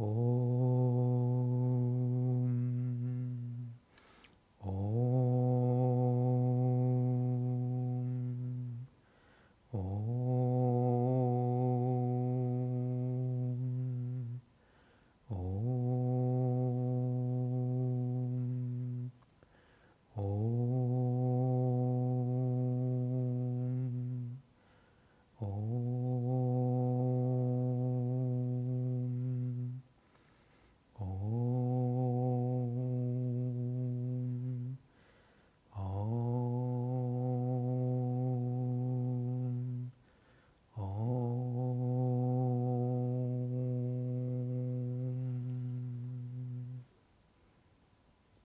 오.